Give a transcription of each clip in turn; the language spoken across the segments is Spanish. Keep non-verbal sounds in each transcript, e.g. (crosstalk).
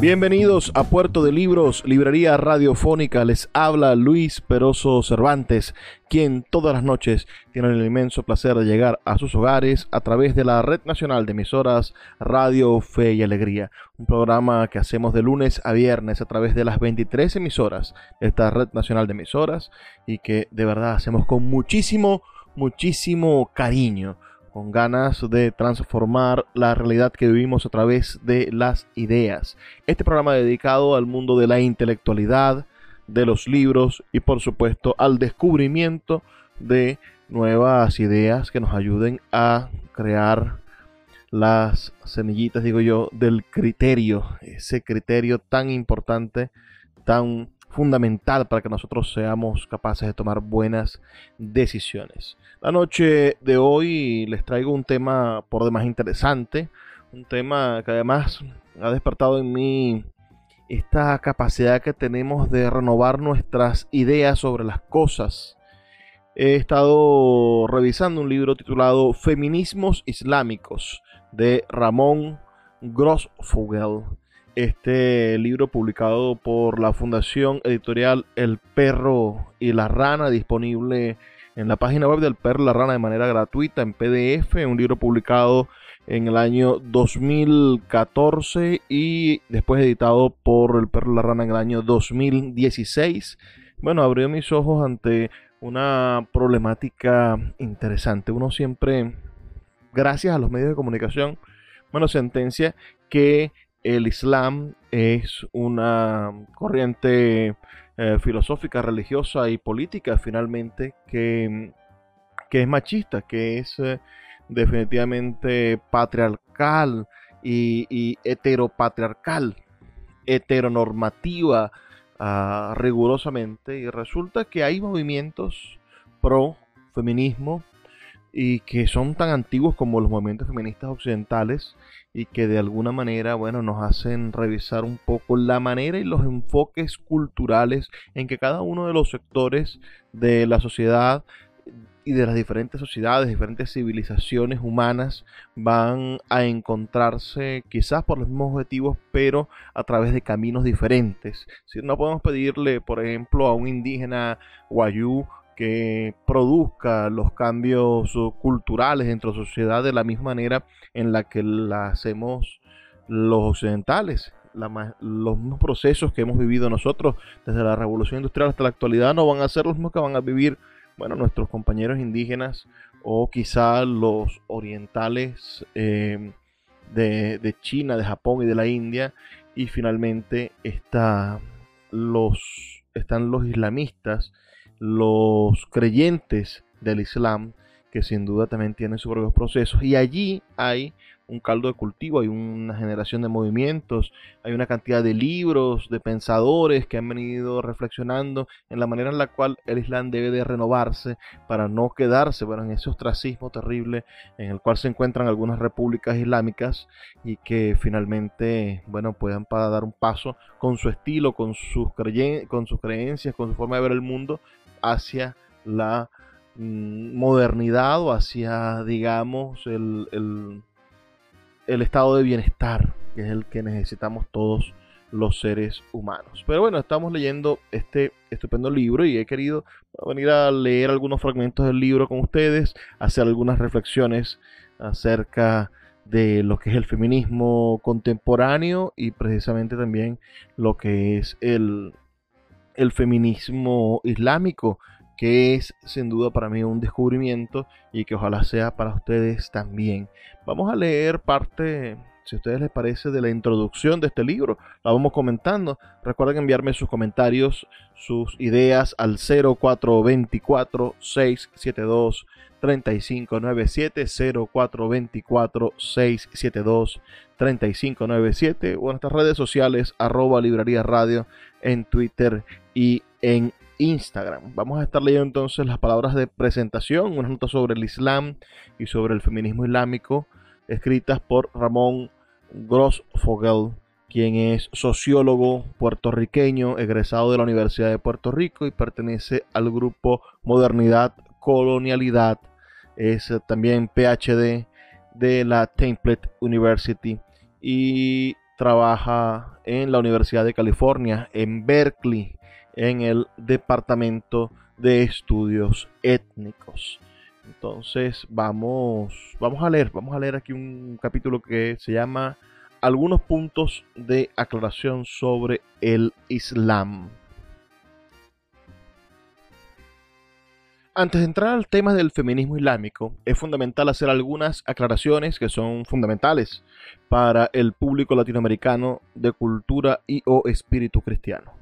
Bienvenidos a Puerto de Libros, Librería Radiofónica. Les habla Luis Peroso Cervantes, quien todas las noches tiene el inmenso placer de llegar a sus hogares a través de la Red Nacional de Emisoras Radio Fe y Alegría. Un programa que hacemos de lunes a viernes a través de las 23 emisoras de esta Red Nacional de Emisoras y que de verdad hacemos con muchísimo, muchísimo cariño con ganas de transformar la realidad que vivimos a través de las ideas. Este programa dedicado al mundo de la intelectualidad, de los libros y por supuesto al descubrimiento de nuevas ideas que nos ayuden a crear las semillitas, digo yo, del criterio, ese criterio tan importante, tan fundamental para que nosotros seamos capaces de tomar buenas decisiones. La noche de hoy les traigo un tema por demás interesante, un tema que además ha despertado en mí esta capacidad que tenemos de renovar nuestras ideas sobre las cosas. He estado revisando un libro titulado Feminismos Islámicos de Ramón Grossfugel este libro publicado por la Fundación Editorial El Perro y la Rana, disponible en la página web del Perro y la Rana de manera gratuita en PDF, un libro publicado en el año 2014 y después editado por El Perro y la Rana en el año 2016. Bueno, abrió mis ojos ante una problemática interesante. Uno siempre, gracias a los medios de comunicación, bueno, sentencia que el Islam es una corriente eh, filosófica, religiosa y política finalmente que, que es machista, que es eh, definitivamente patriarcal y, heteropatriarcal, heteronormativa uh, rigurosamente. Y resulta que hay movimientos pro feminismo y que son tan antiguos como los movimientos feministas occidentales y que de alguna manera, bueno, nos hacen revisar un poco la manera y los enfoques culturales en que cada uno de los sectores de la sociedad y de las diferentes sociedades, diferentes civilizaciones humanas van a encontrarse quizás por los mismos objetivos, pero a través de caminos diferentes. Si no podemos pedirle, por ejemplo, a un indígena guayú que produzca los cambios culturales dentro de la sociedad de la misma manera en la que la hacemos los occidentales. los mismos procesos que hemos vivido nosotros desde la revolución industrial hasta la actualidad no van a ser los mismos que van a vivir bueno, nuestros compañeros indígenas o quizá los orientales eh, de, de, China, de Japón y de la India. Y finalmente está los, están los islamistas los creyentes del Islam, que sin duda también tienen sus propios procesos. Y allí hay un caldo de cultivo, hay una generación de movimientos, hay una cantidad de libros, de pensadores que han venido reflexionando en la manera en la cual el Islam debe de renovarse para no quedarse bueno, en ese ostracismo terrible en el cual se encuentran algunas repúblicas islámicas y que finalmente bueno, puedan para dar un paso con su estilo, con sus, con sus creencias, con su forma de ver el mundo hacia la mm, modernidad o hacia, digamos, el, el, estado de bienestar, que es el que necesitamos todos los seres humanos. Pero bueno, estamos leyendo este estupendo libro y he querido venir a leer algunos fragmentos del libro con ustedes, hacer algunas reflexiones acerca de lo que es el feminismo contemporáneo y precisamente también lo que es el, el feminismo islámico, que es sin duda para mí un descubrimiento y que ojalá sea para ustedes también. Vamos a leer parte si a ustedes les parece, de la introducción de este libro. La vamos comentando. Recuerden enviarme sus comentarios, sus ideas al 0424 672 3597 0424 672 3597 o en nuestras redes sociales arroba librería radio en Twitter y en Instagram. Vamos a estar leyendo entonces las palabras de presentación, una nota sobre el Islam y sobre el feminismo islámico, escritas por Ramón Grossfogel, quien es sociólogo puertorriqueño, egresado de la Universidad de Puerto Rico y pertenece al grupo Modernidad Colonialidad. Es también PhD de la Template University y trabaja en la Universidad de California, en Berkeley, en el Departamento de Estudios Étnicos. Entonces vamos, vamos a leer, vamos a leer aquí un capítulo que se llama Algunos puntos de aclaración sobre el Islam. Antes de entrar al tema del feminismo islámico, es fundamental hacer algunas aclaraciones que son fundamentales para el público latinoamericano de cultura y o espíritu cristiano.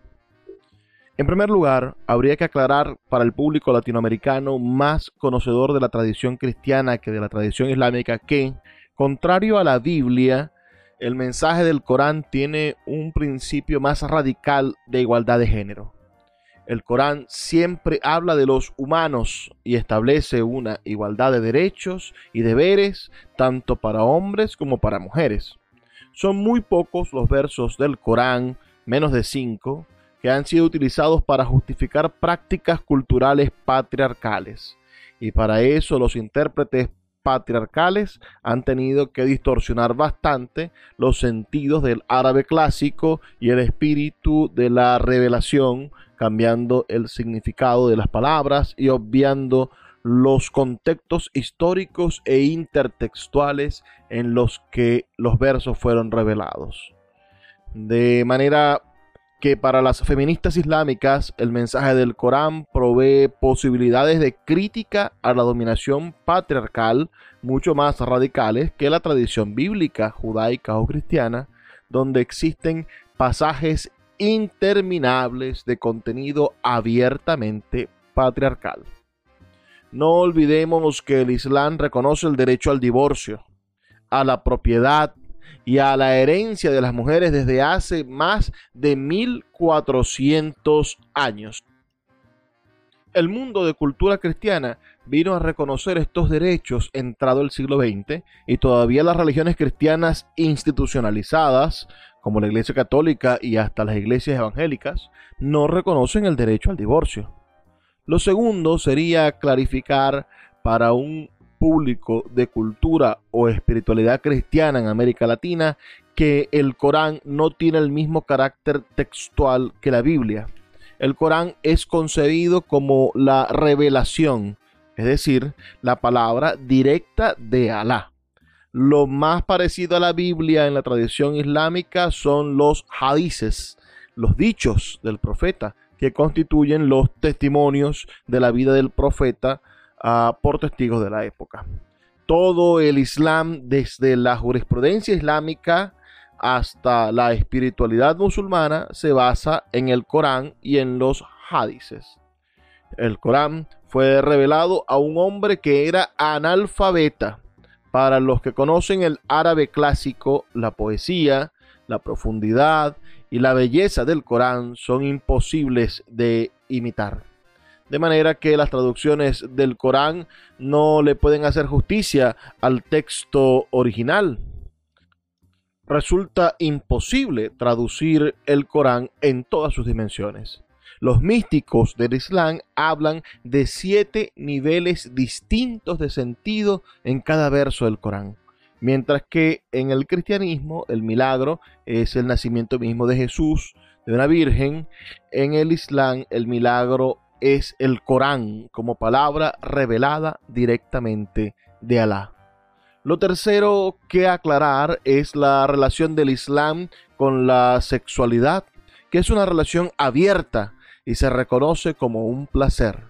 En primer lugar, habría que aclarar para el público latinoamericano más conocedor de la tradición cristiana que de la tradición islámica que, contrario a la Biblia, el mensaje del Corán tiene un principio más radical de igualdad de género. El Corán siempre habla de los humanos y establece una igualdad de derechos y deberes tanto para hombres como para mujeres. Son muy pocos los versos del Corán, menos de cinco, que han sido utilizados para justificar prácticas culturales patriarcales. Y para eso los intérpretes patriarcales han tenido que distorsionar bastante los sentidos del árabe clásico y el espíritu de la revelación, cambiando el significado de las palabras y obviando los contextos históricos e intertextuales en los que los versos fueron revelados. De manera que para las feministas islámicas el mensaje del Corán provee posibilidades de crítica a la dominación patriarcal mucho más radicales que la tradición bíblica, judaica o cristiana, donde existen pasajes interminables de contenido abiertamente patriarcal. No olvidemos que el Islam reconoce el derecho al divorcio, a la propiedad, y a la herencia de las mujeres desde hace más de 1400 años. El mundo de cultura cristiana vino a reconocer estos derechos entrado el siglo XX y todavía las religiones cristianas institucionalizadas, como la Iglesia Católica y hasta las iglesias evangélicas, no reconocen el derecho al divorcio. Lo segundo sería clarificar para un público de cultura o espiritualidad cristiana en América Latina que el Corán no tiene el mismo carácter textual que la Biblia. El Corán es concebido como la revelación, es decir, la palabra directa de Alá. Lo más parecido a la Biblia en la tradición islámica son los hadices, los dichos del profeta, que constituyen los testimonios de la vida del profeta por testigos de la época. Todo el Islam, desde la jurisprudencia islámica hasta la espiritualidad musulmana, se basa en el Corán y en los hadices. El Corán fue revelado a un hombre que era analfabeta. Para los que conocen el árabe clásico, la poesía, la profundidad y la belleza del Corán son imposibles de imitar de manera que las traducciones del Corán no le pueden hacer justicia al texto original. Resulta imposible traducir el Corán en todas sus dimensiones. Los místicos del Islam hablan de siete niveles distintos de sentido en cada verso del Corán. Mientras que en el cristianismo el milagro es el nacimiento mismo de Jesús, de una virgen. En el Islam el milagro es el Corán como palabra revelada directamente de Alá. Lo tercero que aclarar es la relación del Islam con la sexualidad, que es una relación abierta y se reconoce como un placer.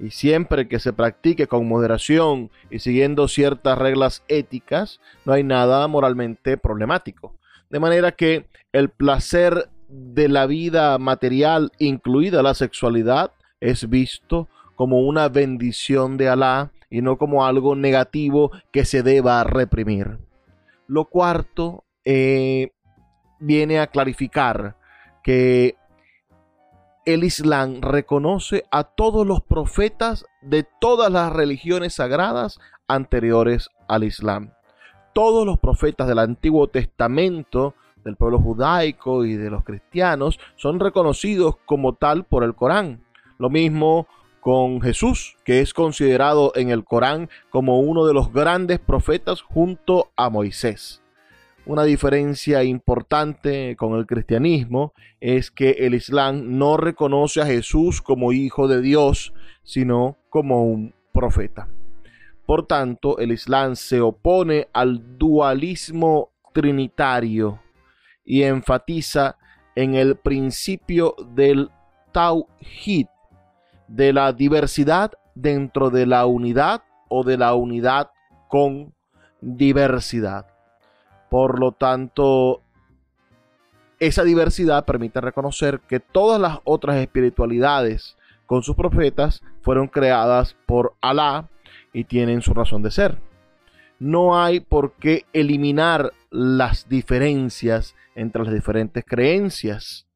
Y siempre que se practique con moderación y siguiendo ciertas reglas éticas, no hay nada moralmente problemático. De manera que el placer de la vida material, incluida la sexualidad, es visto como una bendición de Alá y no como algo negativo que se deba reprimir. Lo cuarto eh, viene a clarificar que el Islam reconoce a todos los profetas de todas las religiones sagradas anteriores al Islam. Todos los profetas del Antiguo Testamento, del pueblo judaico y de los cristianos, son reconocidos como tal por el Corán. Lo mismo con Jesús, que es considerado en el Corán como uno de los grandes profetas junto a Moisés. Una diferencia importante con el cristianismo es que el Islam no reconoce a Jesús como hijo de Dios, sino como un profeta. Por tanto, el Islam se opone al dualismo trinitario y enfatiza en el principio del Tawhid, de la diversidad dentro de la unidad o de la unidad con diversidad. Por lo tanto, esa diversidad permite reconocer que todas las otras espiritualidades con sus profetas fueron creadas por Alá y tienen su razón de ser. No hay por qué eliminar las diferencias entre las diferentes creencias.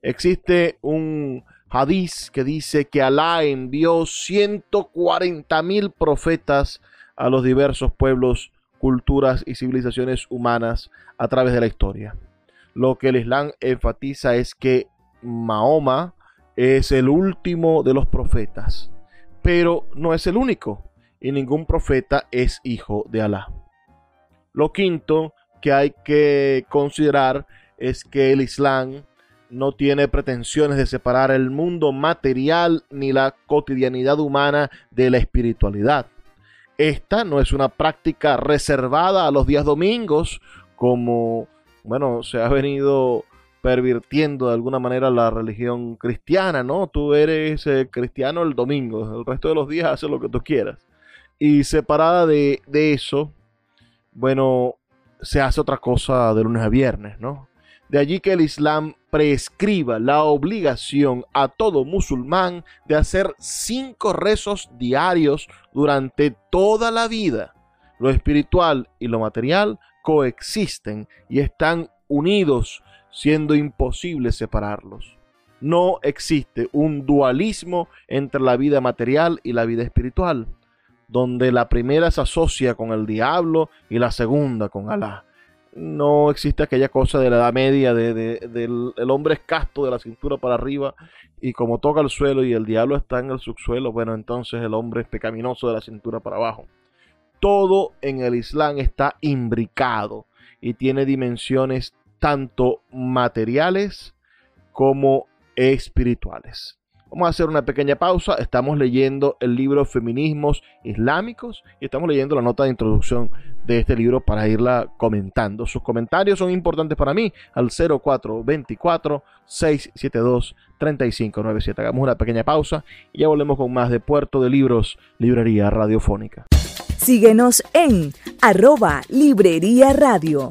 Existe un hadís que dice que Alá envió 140 mil profetas a los diversos pueblos, culturas y civilizaciones humanas a través de la historia. Lo que el Islam enfatiza es que Mahoma es el último de los profetas, pero no es el único y ningún profeta es hijo de Alá. Lo quinto que hay que considerar es que el Islam no tiene pretensiones de separar el mundo material ni la cotidianidad humana de la espiritualidad. Esta no es una práctica reservada a los días domingos, como, bueno, se ha venido pervirtiendo de alguna manera la religión cristiana, ¿no? Tú eres eh, cristiano el domingo, el resto de los días haces lo que tú quieras. Y separada de, de eso, bueno, se hace otra cosa de lunes a viernes, ¿no? De allí que el Islam prescriba la obligación a todo musulmán de hacer cinco rezos diarios durante toda la vida. Lo espiritual y lo material coexisten y están unidos, siendo imposible separarlos. No existe un dualismo entre la vida material y la vida espiritual, donde la primera se asocia con el diablo y la segunda con Alá no existe aquella cosa de la edad media de, del el hombre es casto de la cintura para arriba y como toca el suelo y el diablo está en el subsuelo, bueno, entonces el hombre es pecaminoso de la cintura para abajo. Todo en el Islam está imbricado y tiene dimensiones tanto materiales como espirituales. Vamos a hacer una pequeña pausa. Estamos leyendo el libro Feminismos Islámicos y estamos leyendo la nota de introducción de este libro para irla comentando. Sus comentarios son importantes para mí al 0424-672-3597. Hagamos una pequeña pausa y ya volvemos con más de Puerto de Libros, Librería Radiofónica. Síguenos en arroba Librería Radio.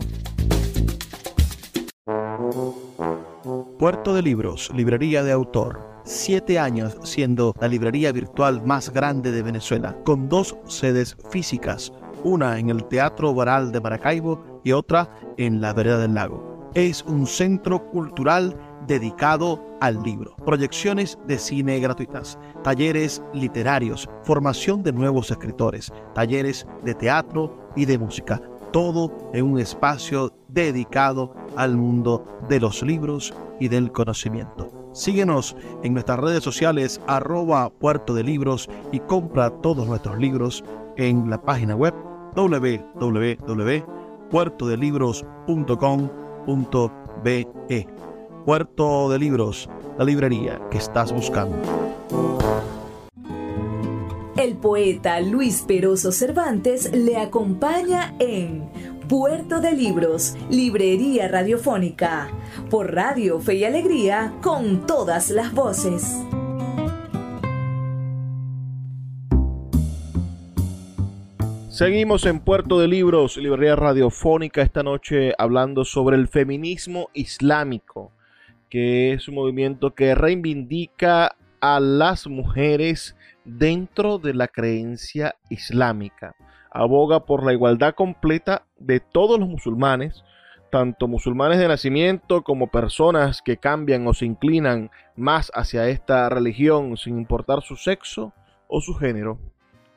Puerto de Libros, Librería de Autor siete años siendo la librería virtual más grande de Venezuela, con dos sedes físicas, una en el Teatro Baral de Maracaibo y otra en la Vereda del Lago. Es un centro cultural dedicado al libro, proyecciones de cine gratuitas, talleres literarios, formación de nuevos escritores, talleres de teatro y de música, todo en un espacio dedicado al mundo de los libros y del conocimiento. Síguenos en nuestras redes sociales arroba puerto de libros y compra todos nuestros libros en la página web www.puertodelibros.com.be. Puerto de Libros, la librería que estás buscando. El poeta Luis Peroso Cervantes le acompaña en Puerto de Libros, Librería Radiofónica, por Radio Fe y Alegría, con todas las voces. Seguimos en Puerto de Libros, Librería Radiofónica, esta noche hablando sobre el feminismo islámico, que es un movimiento que reivindica a las mujeres dentro de la creencia islámica. Aboga por la igualdad completa de todos los musulmanes, tanto musulmanes de nacimiento como personas que cambian o se inclinan más hacia esta religión sin importar su sexo o su género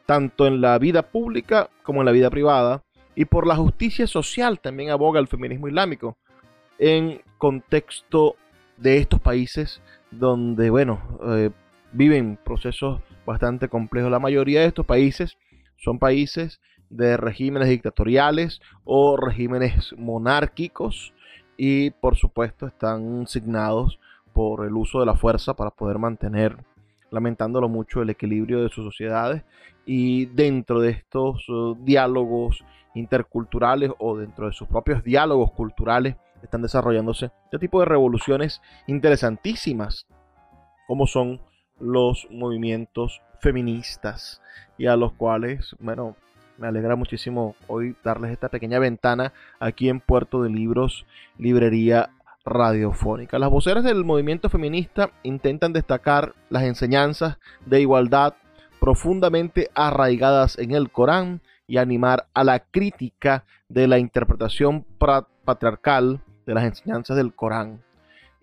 tanto en la vida pública como en la vida privada, y por la justicia social también aboga el feminismo islámico, en contexto de estos países donde, bueno, eh, viven procesos bastante complejos. La mayoría de estos países son países de regímenes dictatoriales o regímenes monárquicos y por supuesto están signados por el uso de la fuerza para poder mantener lamentándolo mucho, el equilibrio de sus sociedades y dentro de estos uh, diálogos interculturales o dentro de sus propios diálogos culturales están desarrollándose este tipo de revoluciones interesantísimas como son los movimientos feministas y a los cuales, bueno, me alegra muchísimo hoy darles esta pequeña ventana aquí en Puerto de Libros, Librería radiofónica. Las voceras del movimiento feminista intentan destacar las enseñanzas de igualdad profundamente arraigadas en el Corán y animar a la crítica de la interpretación patriarcal de las enseñanzas del Corán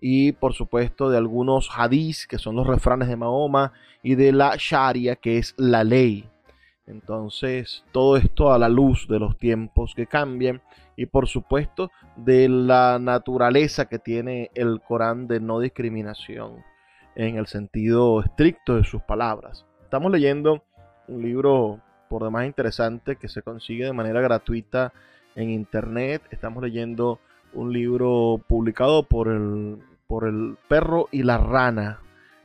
y por supuesto de algunos hadís que son los refranes de Mahoma y de la Sharia que es la ley. Entonces todo esto a la luz de los tiempos que cambian y por supuesto de la naturaleza que tiene el Corán de no discriminación en el sentido estricto de sus palabras. Estamos leyendo un libro por demás interesante que se consigue de manera gratuita en internet. Estamos leyendo un libro publicado por el, por el perro y la rana.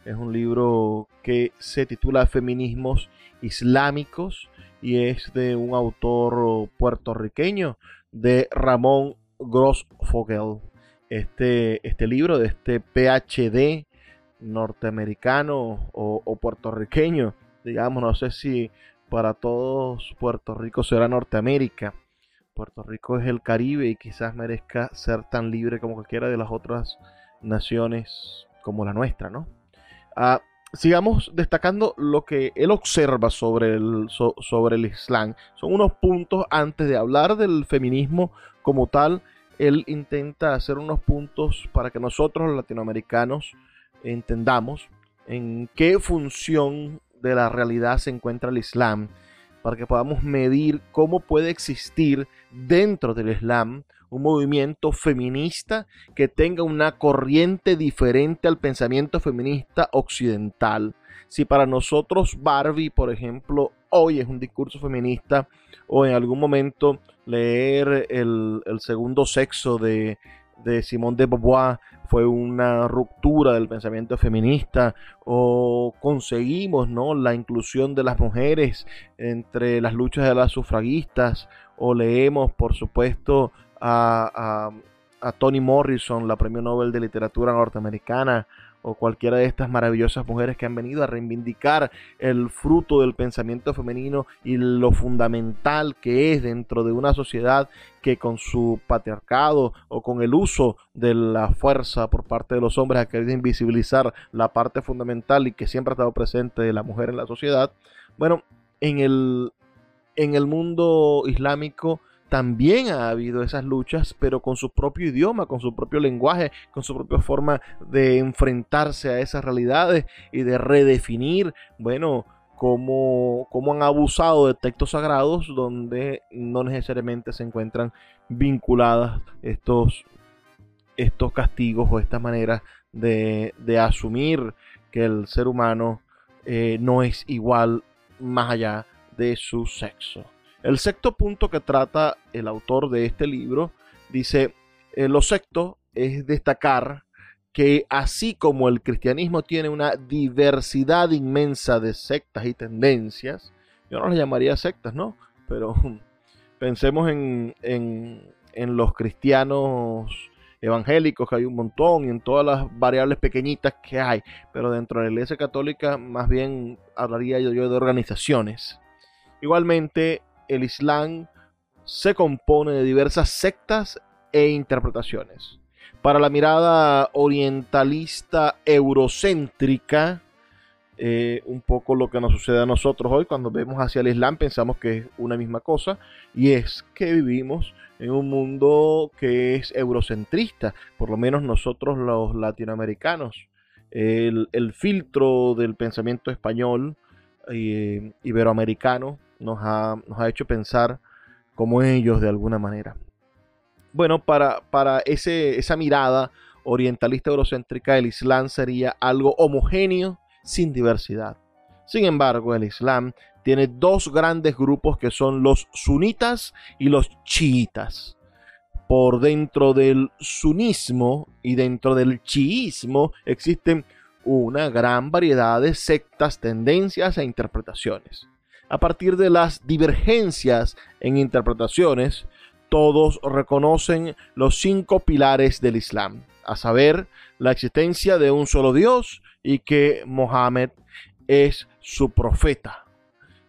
Es un libro que se titula Feminismos Islámicos y es de un autor puertorriqueño de Ramón Grossfogel. Este, este libro de este PhD norteamericano o, puertorriqueño, digamos, no sé si para todos Puerto Rico será Norteamérica. Puerto Rico es el Caribe y quizás merezca ser tan libre como cualquiera de las otras naciones como la nuestra, ¿no? Ah, sigamos destacando lo que él observa sobre el, sobre el Islam. Son unos puntos antes de hablar del feminismo como tal. Él intenta hacer unos puntos para que nosotros los latinoamericanos entendamos en qué función de la realidad se encuentra el Islam, para que podamos medir cómo puede existir dentro del Islam un movimiento feminista que tenga una corriente diferente al pensamiento feminista occidental. Si para nosotros Barbie, por ejemplo, hoy es un discurso feminista, o en algún momento leer el, segundo sexo de, de Simone de Beauvoir fue una ruptura del pensamiento feminista o conseguimos ¿no? la inclusión de las mujeres entre las luchas de las sufragistas o leemos por supuesto a, Toni Morrison, la premio Nobel de Literatura norteamericana, o cualquiera de estas maravillosas mujeres que han venido a reivindicar el fruto del pensamiento femenino y lo fundamental que es dentro de una sociedad que con su patriarcado o con el uso de la fuerza por parte de los hombres ha querido invisibilizar la parte fundamental y que siempre ha estado presente de la mujer en la sociedad. Bueno, en el, en el mundo islámico también ha habido esas luchas, pero con su propio idioma, con su propio lenguaje, con su propia forma de enfrentarse a esas realidades y de redefinir, bueno, cómo, cómo han abusado de textos sagrados donde no necesariamente se encuentran vinculadas estos, estos castigos o estas maneras de, asumir que el ser humano eh, no es igual más allá de su sexo. El sexto punto que trata el autor de este libro dice, eh, lo sexto es destacar que así como el cristianismo tiene una diversidad inmensa de sectas y tendencias, yo no las llamaría sectas, ¿no? Pero (laughs) pensemos en, en los cristianos evangélicos, que hay un montón, y en todas las variables pequeñitas que hay, pero dentro de la Iglesia Católica más bien hablaría yo de organizaciones. Igualmente, el Islam se compone de diversas sectas e interpretaciones. Para la mirada orientalista eurocéntrica, eh, un poco lo que nos sucede a nosotros hoy cuando vemos hacia el Islam, pensamos que es una misma cosa, y es que vivimos en un mundo que es eurocentrista, por lo menos nosotros los latinoamericanos. El, filtro del pensamiento español e iberoamericano nos ha, nos ha hecho pensar como ellos de alguna manera. Bueno, para, para ese, esa mirada orientalista eurocéntrica, el Islam sería algo homogéneo sin diversidad. Sin embargo, el Islam tiene dos grandes grupos que son los sunitas y los chiitas. Por dentro del sunismo y dentro del chiismo existen una gran variedad de sectas, tendencias e interpretaciones. A partir de las divergencias en interpretaciones, todos reconocen los cinco pilares del Islam, a saber, la existencia de un solo Dios y que Mohammed es su profeta.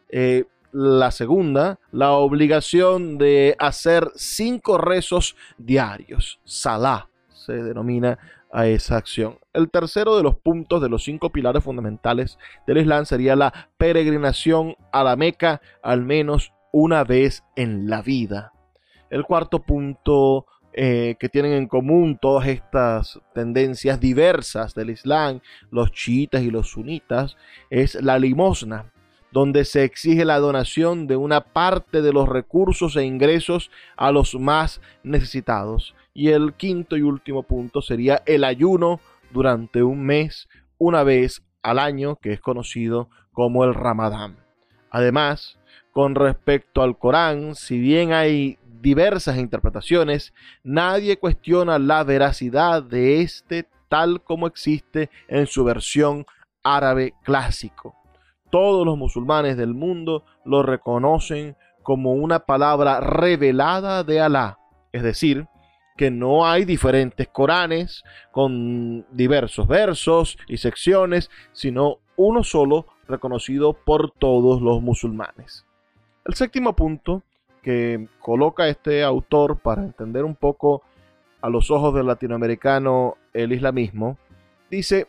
Eh, la segunda, la obligación de hacer cinco rezos diarios. Salah se denomina a esa acción. El tercero de los puntos de los cinco pilares fundamentales del Islam sería la peregrinación a la Meca al menos una vez en la vida. El cuarto punto eh, que tienen en común todas estas tendencias diversas del Islam, los chiitas y los sunitas, es la limosna, donde se exige la donación de una parte de los recursos e ingresos a los más necesitados. Y el quinto y último punto sería el ayuno durante un mes, una vez al año, que es conocido como el Ramadán. Además, con respecto al Corán, si bien hay diversas interpretaciones, nadie cuestiona la veracidad de este tal como existe en su versión árabe clásico. Todos los musulmanes del mundo lo reconocen como una palabra revelada de Alá, es decir, que no hay diferentes Coranes con diversos versos y secciones, sino uno solo reconocido por todos los musulmanes. El séptimo punto que coloca este autor para entender un poco a los ojos del latinoamericano el islamismo, dice,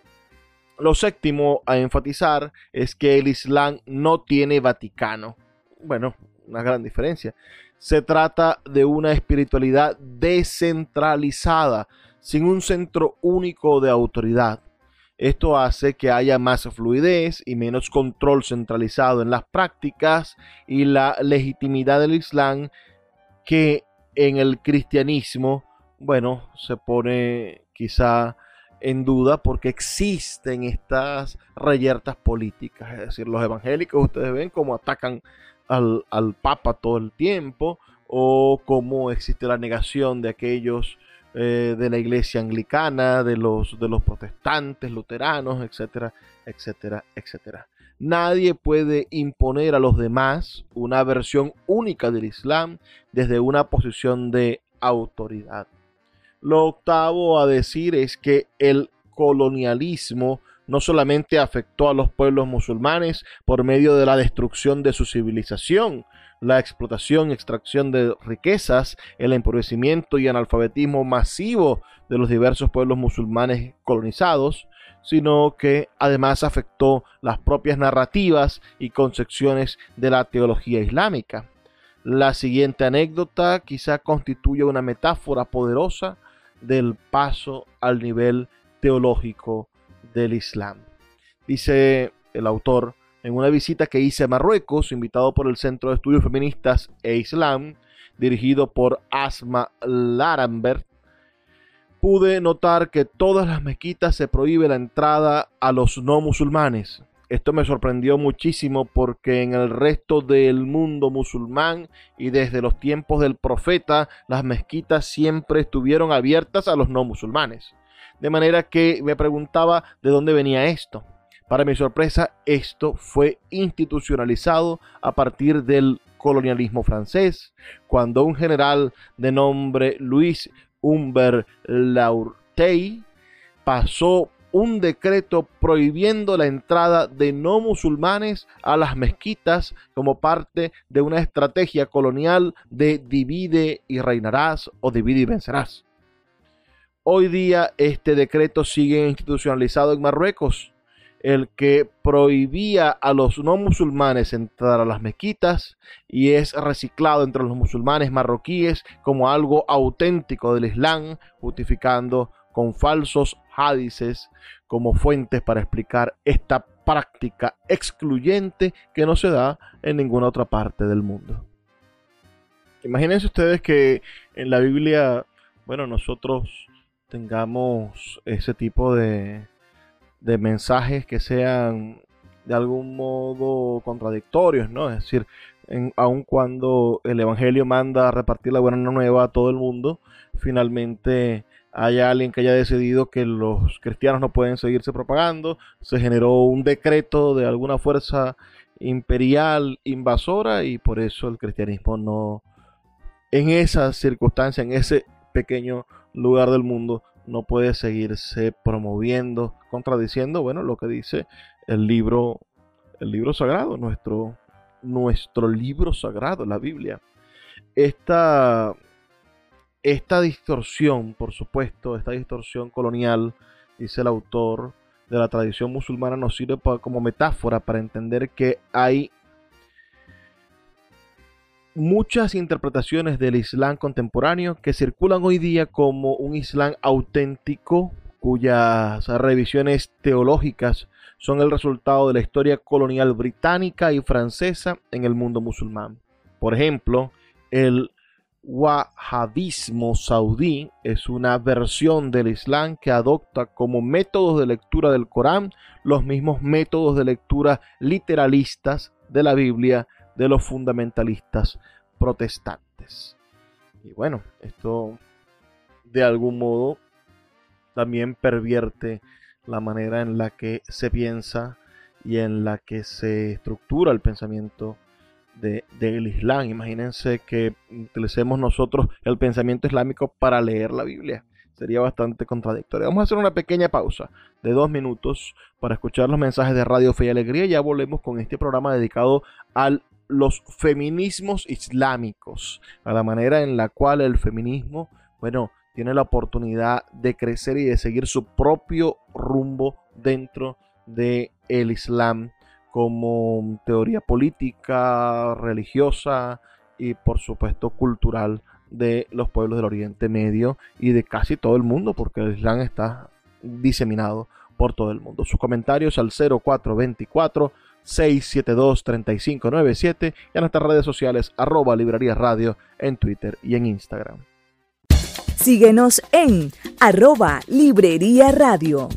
lo séptimo a enfatizar es que el Islam no tiene Vaticano. Bueno, una gran diferencia. Se trata de una espiritualidad descentralizada, sin un centro único de autoridad. Esto hace que haya más fluidez y menos control centralizado en las prácticas y la legitimidad del Islam que en el cristianismo, bueno, se pone quizá en duda porque existen estas reyertas políticas. Es decir, los evangélicos, ustedes ven cómo atacan al, al Papa todo el tiempo o cómo existe la negación de aquellos eh, de la iglesia anglicana, de los, de los protestantes, luteranos, etcétera, etcétera, etcétera. Nadie puede imponer a los demás una versión única del Islam desde una posición de autoridad. Lo octavo a decir es que el colonialismo no solamente afectó a los pueblos musulmanes por medio de la destrucción de su civilización, la explotación y extracción de riquezas, el empobrecimiento y analfabetismo masivo de los diversos pueblos musulmanes colonizados, sino que además afectó las propias narrativas y concepciones de la teología islámica. La siguiente anécdota quizá constituye una metáfora poderosa del paso al nivel teológico del Islam. Dice el autor, en una visita que hice a Marruecos, invitado por el Centro de Estudios Feministas e Islam, dirigido por Asma Larambert, pude notar que todas las mezquitas se prohíbe la entrada a los no musulmanes. Esto me sorprendió muchísimo porque en el resto del mundo musulmán y desde los tiempos del profeta, las mezquitas siempre estuvieron abiertas a los no musulmanes. De manera que me preguntaba de dónde venía esto. Para mi sorpresa, esto fue institucionalizado a partir del colonialismo francés, cuando un general de nombre Luis Humbert Laurtey pasó un decreto prohibiendo la entrada de no musulmanes a las mezquitas como parte de una estrategia colonial de divide y reinarás o divide y vencerás. Hoy día este decreto sigue institucionalizado en Marruecos, el que prohibía a los no musulmanes entrar a las mezquitas y es reciclado entre los musulmanes marroquíes como algo auténtico del Islam, justificando con falsos hadices como fuentes para explicar esta práctica excluyente que no se da en ninguna otra parte del mundo. Imagínense ustedes que en la Biblia, bueno, nosotros tengamos ese tipo de, de mensajes que sean de algún modo contradictorios, ¿no? Es decir, aun cuando el Evangelio manda a repartir la buena nueva a todo el mundo, finalmente hay alguien que haya decidido que los cristianos no pueden seguirse propagando, se generó un decreto de alguna fuerza imperial invasora y por eso el cristianismo no, en esa circunstancia, en ese pequeño lugar del mundo, no puede seguirse promoviendo, contradiciendo, bueno, lo que dice el libro, el libro sagrado, nuestro, nuestro libro sagrado, la Biblia. Esta esta distorsión, por supuesto, esta distorsión colonial, dice el autor, de la tradición musulmana nos sirve como metáfora para entender que hay muchas interpretaciones del Islam contemporáneo que circulan hoy día como un Islam auténtico cuyas revisiones teológicas son el resultado de la historia colonial británica y francesa en el mundo musulmán. Por ejemplo, el Wahhabismo saudí es una versión del Islam que adopta como métodos de lectura del Corán los mismos métodos de lectura literalistas de la Biblia de los fundamentalistas protestantes. Y bueno, esto de algún modo también pervierte la manera en la que se piensa y en la que se estructura el pensamiento del Islam. Imagínense que utilicemos nosotros el pensamiento islámico para leer la Biblia. Sería bastante contradictorio. Vamos a hacer una pequeña pausa de dos minutos para escuchar los mensajes de Radio Fe y Alegría. Ya volvemos con este programa dedicado a los feminismos islámicos, a la manera en la cual el feminismo, bueno, tiene la oportunidad de crecer y de seguir su propio rumbo dentro del el Islam como teoría política, religiosa y por supuesto cultural de los pueblos del Oriente Medio y de casi todo el mundo, porque el Islam está diseminado por todo el mundo. Sus comentarios al 0424 672 3597 y en nuestras redes sociales arroba librería radio en Twitter y en Instagram. Síguenos en arroba librería radio.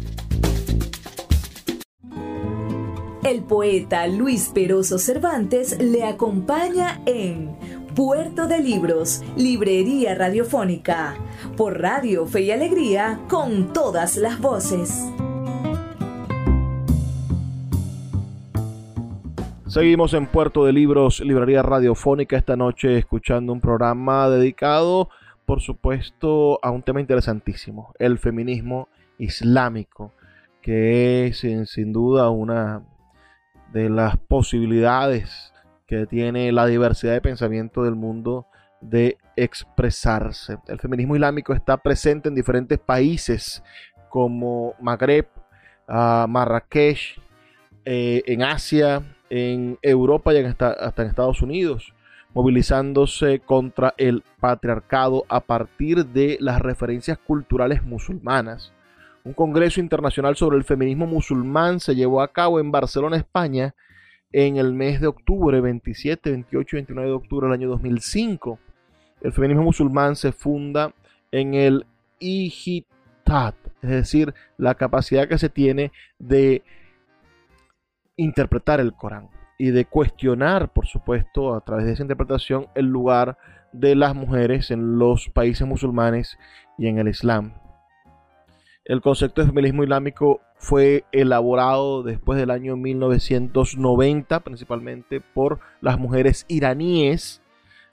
El poeta Luis Peroso Cervantes le acompaña en Puerto de Libros, Librería Radiofónica, por Radio Fe y Alegría, con todas las voces. Seguimos en Puerto de Libros, Librería Radiofónica, esta noche escuchando un programa dedicado, por supuesto, a un tema interesantísimo, el feminismo islámico, que es sin duda una de las posibilidades que tiene la diversidad de pensamiento del mundo de expresarse. El feminismo islámico está presente en diferentes países como Magreb, uh, Marrakech, eh, en Asia, en Europa y hasta en Estados Unidos, movilizándose contra el patriarcado a partir de las referencias culturales musulmanas. Un congreso internacional sobre el feminismo musulmán se llevó a cabo en Barcelona, España, en el mes de octubre, 27, 28 y 29 de octubre del año 2005. El feminismo musulmán se funda en el ijitat, es decir, la capacidad que se tiene de interpretar el Corán y de cuestionar, por supuesto, a través de esa interpretación, el lugar de las mujeres en los países musulmanes y en el Islam. El concepto de feminismo islámico fue elaborado después del año 1990, principalmente por las mujeres iraníes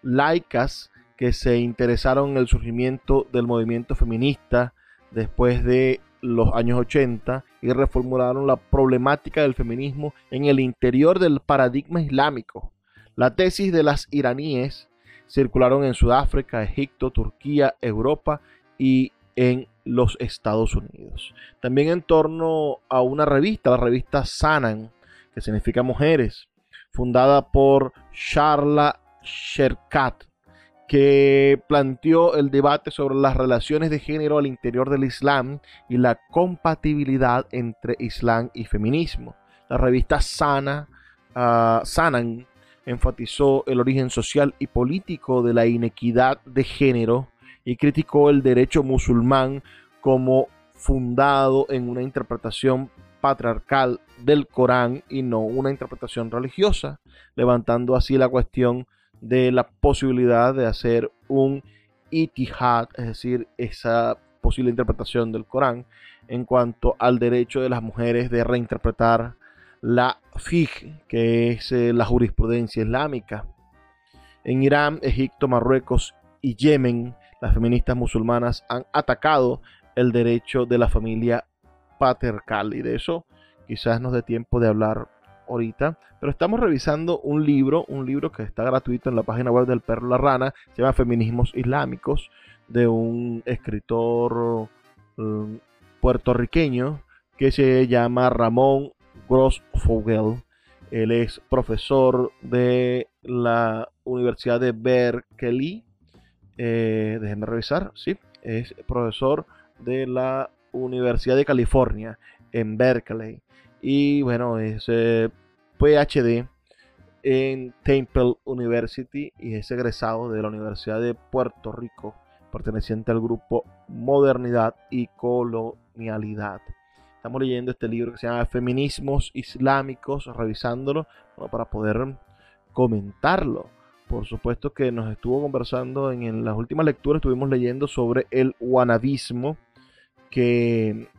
laicas que se interesaron en el surgimiento del movimiento feminista después de los años 80 y reformularon la problemática del feminismo en el interior del paradigma islámico. La tesis de las iraníes circularon en Sudáfrica, Egipto, Turquía, Europa y en los Estados Unidos. También en torno a una revista, la revista Sanan, que significa mujeres, fundada por Charla Sherkat, que planteó el debate sobre las relaciones de género al interior del Islam y la compatibilidad entre Islam y feminismo. La revista Sana, uh, Sanan enfatizó el origen social y político de la inequidad de género y criticó el derecho musulmán como fundado en una interpretación patriarcal del Corán y no una interpretación religiosa, levantando así la cuestión de la posibilidad de hacer un itihad, es decir, esa posible interpretación del Corán en cuanto al derecho de las mujeres de reinterpretar la fiqh, que es eh, la jurisprudencia islámica. En Irán, Egipto, Marruecos y Yemen, las feministas musulmanas han atacado el derecho de la familia patriarcal y de eso quizás nos dé tiempo de hablar ahorita, pero estamos revisando un libro, un libro que está gratuito en la página web del Perro La Rana, se llama Feminismos Islámicos, de un escritor um, puertorriqueño que se llama Ramón Grossfogel. Él es profesor de la Universidad de Berkeley. Eh, déjenme revisar, sí, es profesor de la Universidad de California en Berkeley. Y bueno, es eh, PhD en Temple University y es egresado de la Universidad de Puerto Rico, perteneciente al grupo Modernidad y Colonialidad. Estamos leyendo este libro que se llama Feminismos Islámicos, revisándolo para poder comentarlo. Por supuesto que nos estuvo conversando en, las últimas lecturas, estuvimos leyendo sobre el wanabismo, que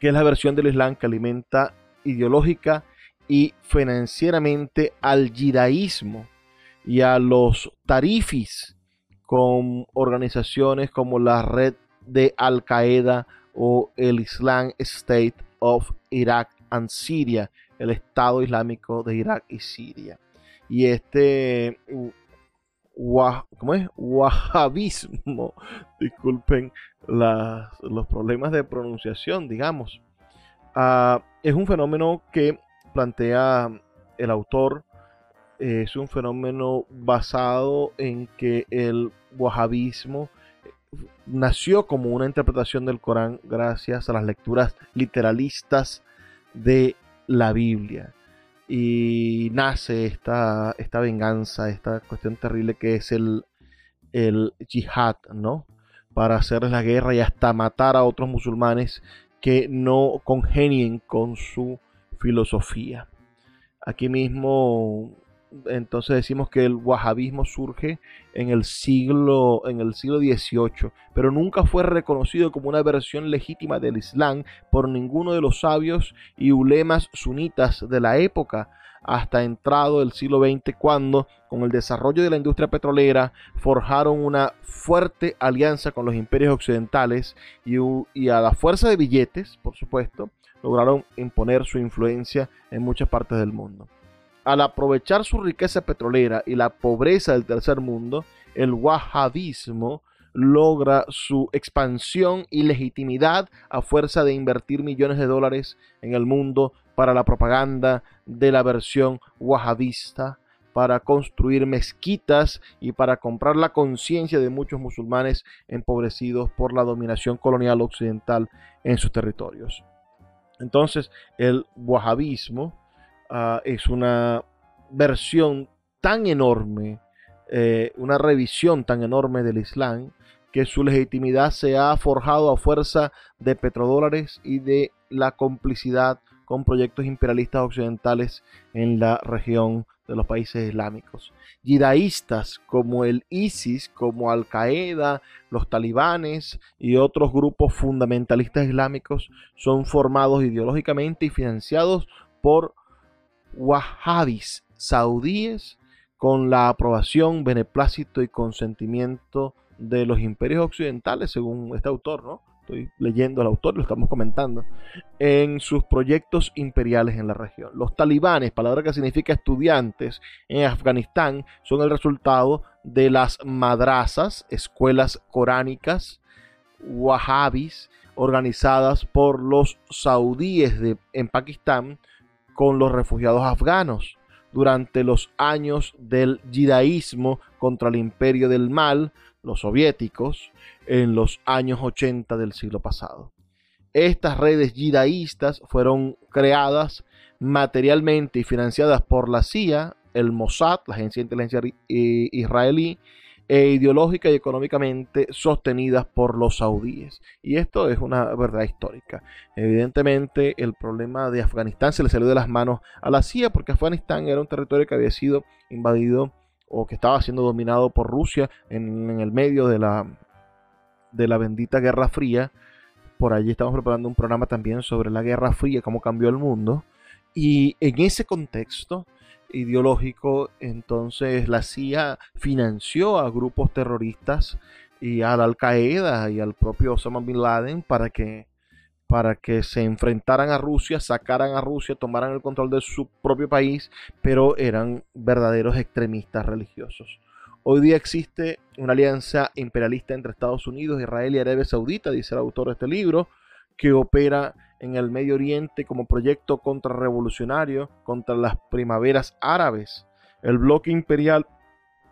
es la versión del Islam que alimenta ideológica y financieramente al yidaísmo y a los tarifis con organizaciones como la red de Al Qaeda o el Islam State of Iraq and Syria, el Estado Islámico de Irak y Siria. Y este ¿cómo es? Wahhabismo, (laughs) disculpen los problemas de pronunciación, digamos. Ah, es un fenómeno que plantea el autor, es un fenómeno basado en que el wahhabismo nació como una interpretación del Corán gracias a las lecturas literalistas de la Biblia. Y nace esta, esta venganza, esta cuestión terrible que es el, el yihad, ¿no? para hacerles la guerra y hasta matar a otros musulmanes que no congenien con su filosofía. Aquí mismo entonces decimos que el wahabismo surge en el siglo en el siglo XVIII, pero nunca fue reconocido como una versión legítima del Islam por ninguno de los sabios y ulemas sunitas de la época hasta entrado el siglo XX cuando, con el desarrollo de la industria petrolera, forjaron una fuerte alianza con los imperios occidentales y, y a la fuerza de billetes, por supuesto, lograron imponer su influencia en muchas partes del mundo. Al aprovechar su riqueza petrolera y la pobreza del tercer mundo, el wahhabismo logra su expansión y legitimidad a fuerza de invertir millones de dólares en el mundo para la propaganda de la versión wahhabista, para construir mezquitas y para comprar la conciencia de muchos musulmanes empobrecidos por la dominación colonial occidental en sus territorios. Entonces, el wahhabismo ah, es una versión tan enorme, eh, una revisión tan enorme del Islam, que su legitimidad se ha forjado a fuerza de petrodólares y de la complicidad con proyectos imperialistas occidentales en la región de los países islámicos. Yidaístas como el ISIS, como Al Qaeda, los talibanes y otros grupos fundamentalistas islámicos son formados ideológicamente y financiados por wahhabis saudíes con la aprobación, beneplácito y consentimiento de los imperios occidentales, según este autor, ¿no? Estoy leyendo al autor, lo estamos comentando, en sus proyectos imperiales en la región. Los talibanes, palabra que significa estudiantes en Afganistán, son el resultado de las madrazas, escuelas coránicas, wahhabis, organizadas por los saudíes en Pakistán con los refugiados afganos. Durante los años del yidaísmo contra el imperio del mal, los soviéticos, en los años 80 del siglo pasado. Estas redes yidaístas fueron creadas materialmente y financiadas por la CIA, el Mossad, la agencia de inteligencia israelí, e ideológica y económicamente sostenidas por los saudíes. Y esto es una verdad histórica. Evidentemente el problema de Afganistán se le salió de las manos a la CIA porque Afganistán era un territorio que había sido invadido o que estaba siendo dominado por Rusia en, el medio de la, de la bendita Guerra Fría. Por allí estamos preparando un programa también sobre la Guerra Fría, cómo cambió el mundo. Y en ese contexto ideológico, entonces la CIA financió a grupos terroristas y a Al Qaeda y al propio Osama Bin Laden para que, para que se enfrentaran a Rusia, sacaran a Rusia, tomaran el control de su propio país, pero eran verdaderos extremistas religiosos. Hoy día existe una alianza imperialista entre Estados Unidos, Israel y Arabia Saudita, dice el autor de este libro, que opera en el Medio Oriente como proyecto contrarrevolucionario contra las primaveras árabes. El bloque imperial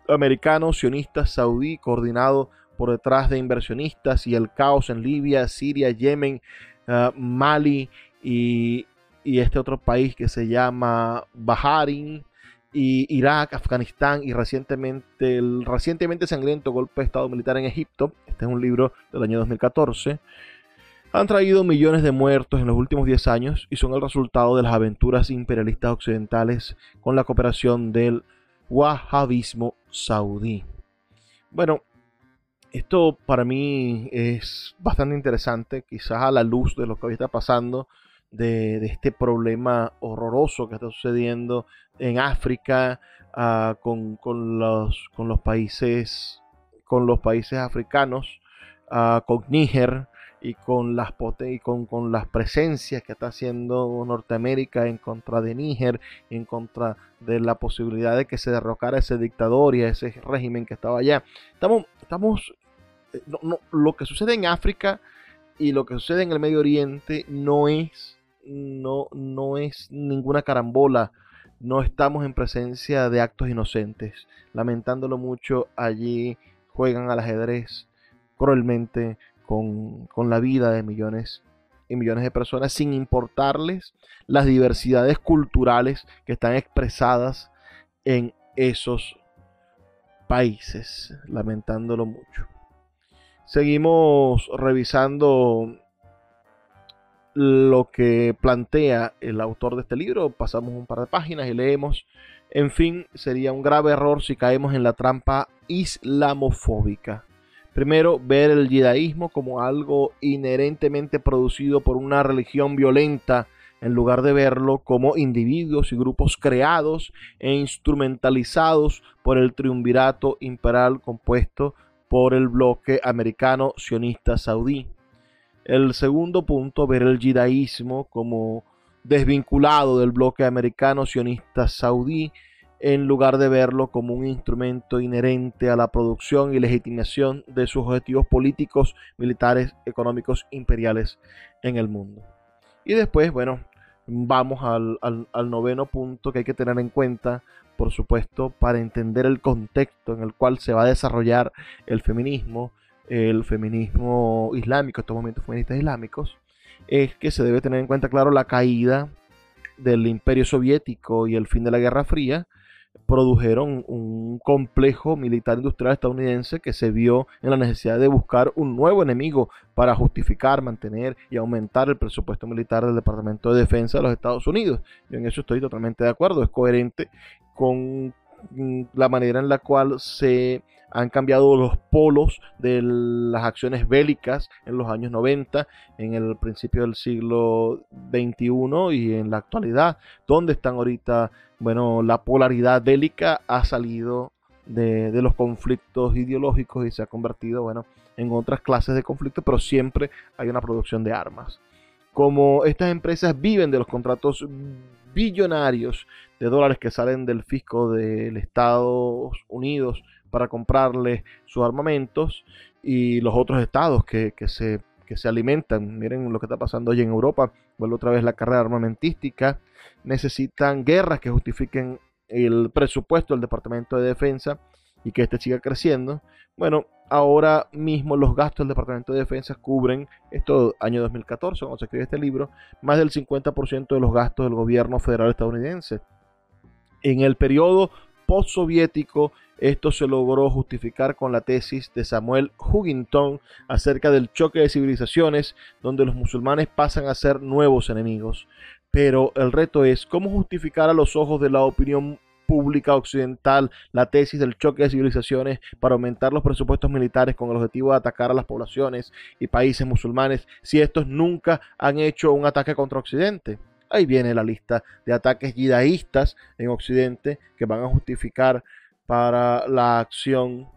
americano sionista saudí, coordinado por detrás de inversionistas y el caos en Libia, Siria, Yemen, eh, Mali y, este otro país que se llama Bahrain, y Irak, Afganistán y recientemente el recientemente sangriento golpe de Estado militar en Egipto, este es un libro del año 2014, han traído millones de muertos en los últimos 10 años y son el resultado de las aventuras imperialistas occidentales con la cooperación del wahhabismo saudí. Bueno, esto para mí es bastante interesante, quizás a la luz de lo que hoy está pasando de, este problema horroroso que está sucediendo en África ah, con, los, países africanos, ah, con Níger y con las y con, con, las presencias que está haciendo Norteamérica en contra de Níger, en contra de la posibilidad de que se derrocara ese dictador y ese régimen que estaba allá. Estamos, estamos eh, lo que sucede en África y lo que sucede en el Medio Oriente no es no, no es ninguna carambola. No estamos en presencia de actos inocentes. Lamentándolo mucho, allí juegan al ajedrez cruelmente con, con la vida de millones y millones de personas sin importarles las diversidades culturales que están expresadas en esos países, lamentándolo mucho. Seguimos revisando lo que plantea el autor de este libro. Pasamos un par de páginas y leemos. En fin, sería un grave error si caemos en la trampa islamofóbica. Primero, ver el yidaísmo como algo inherentemente producido por una religión violenta, en lugar de verlo como individuos y grupos creados e instrumentalizados por el triunvirato imperial compuesto por el bloque americano sionista saudí. El segundo punto, ver el yidaísmo como desvinculado del bloque americano sionista saudí, en lugar de verlo como un instrumento inherente a la producción y legitimación de sus objetivos políticos, militares, económicos, imperiales en el mundo. Y después, bueno, vamos al, al, noveno punto que hay que tener en cuenta, por supuesto, para entender el contexto en el cual se va a desarrollar el feminismo el feminismo islámico, estos movimientos feministas islámicos, es que se debe tener en cuenta, claro, la caída del imperio soviético y el fin de la Guerra Fría, produjeron un complejo militar industrial estadounidense que se vio en la necesidad de buscar un nuevo enemigo para justificar, mantener y aumentar el presupuesto militar del Departamento de Defensa de los Estados Unidos. Yo en eso estoy totalmente de acuerdo, es coherente con mm, la manera en la cual se han cambiado los polos de las acciones bélicas en los años 90, en el principio del siglo XXI y en la actualidad, donde están ahorita, bueno, la polaridad bélica ha salido de, de, los conflictos ideológicos y se ha convertido, bueno, en otras clases de conflictos, pero siempre hay una producción de armas. Como estas empresas viven de los contratos billonarios de dólares que salen del fisco del Estados Unidos para comprarle sus armamentos y los otros estados que, se, se alimentan. Miren lo que está pasando hoy en Europa. Vuelve otra vez la carrera armamentística. Necesitan guerras que justifiquen el presupuesto del Departamento de Defensa y que este siga creciendo. Bueno, ahora mismo los gastos del Departamento de Defensa cubren, esto año 2014, cuando se escribe este libro, más del 50% de los gastos del gobierno federal estadounidense. En el periodo postsoviético esto se logró justificar con la tesis de Samuel Huggington acerca del choque de civilizaciones donde los musulmanes pasan a ser nuevos enemigos. Pero el reto es cómo justificar a los ojos de la opinión pública occidental la tesis del choque de civilizaciones para aumentar los presupuestos militares con el objetivo de atacar a las poblaciones y países musulmanes si estos nunca han hecho un ataque contra Occidente. Ahí viene la lista de ataques yidaístas en Occidente que van a justificar para la acción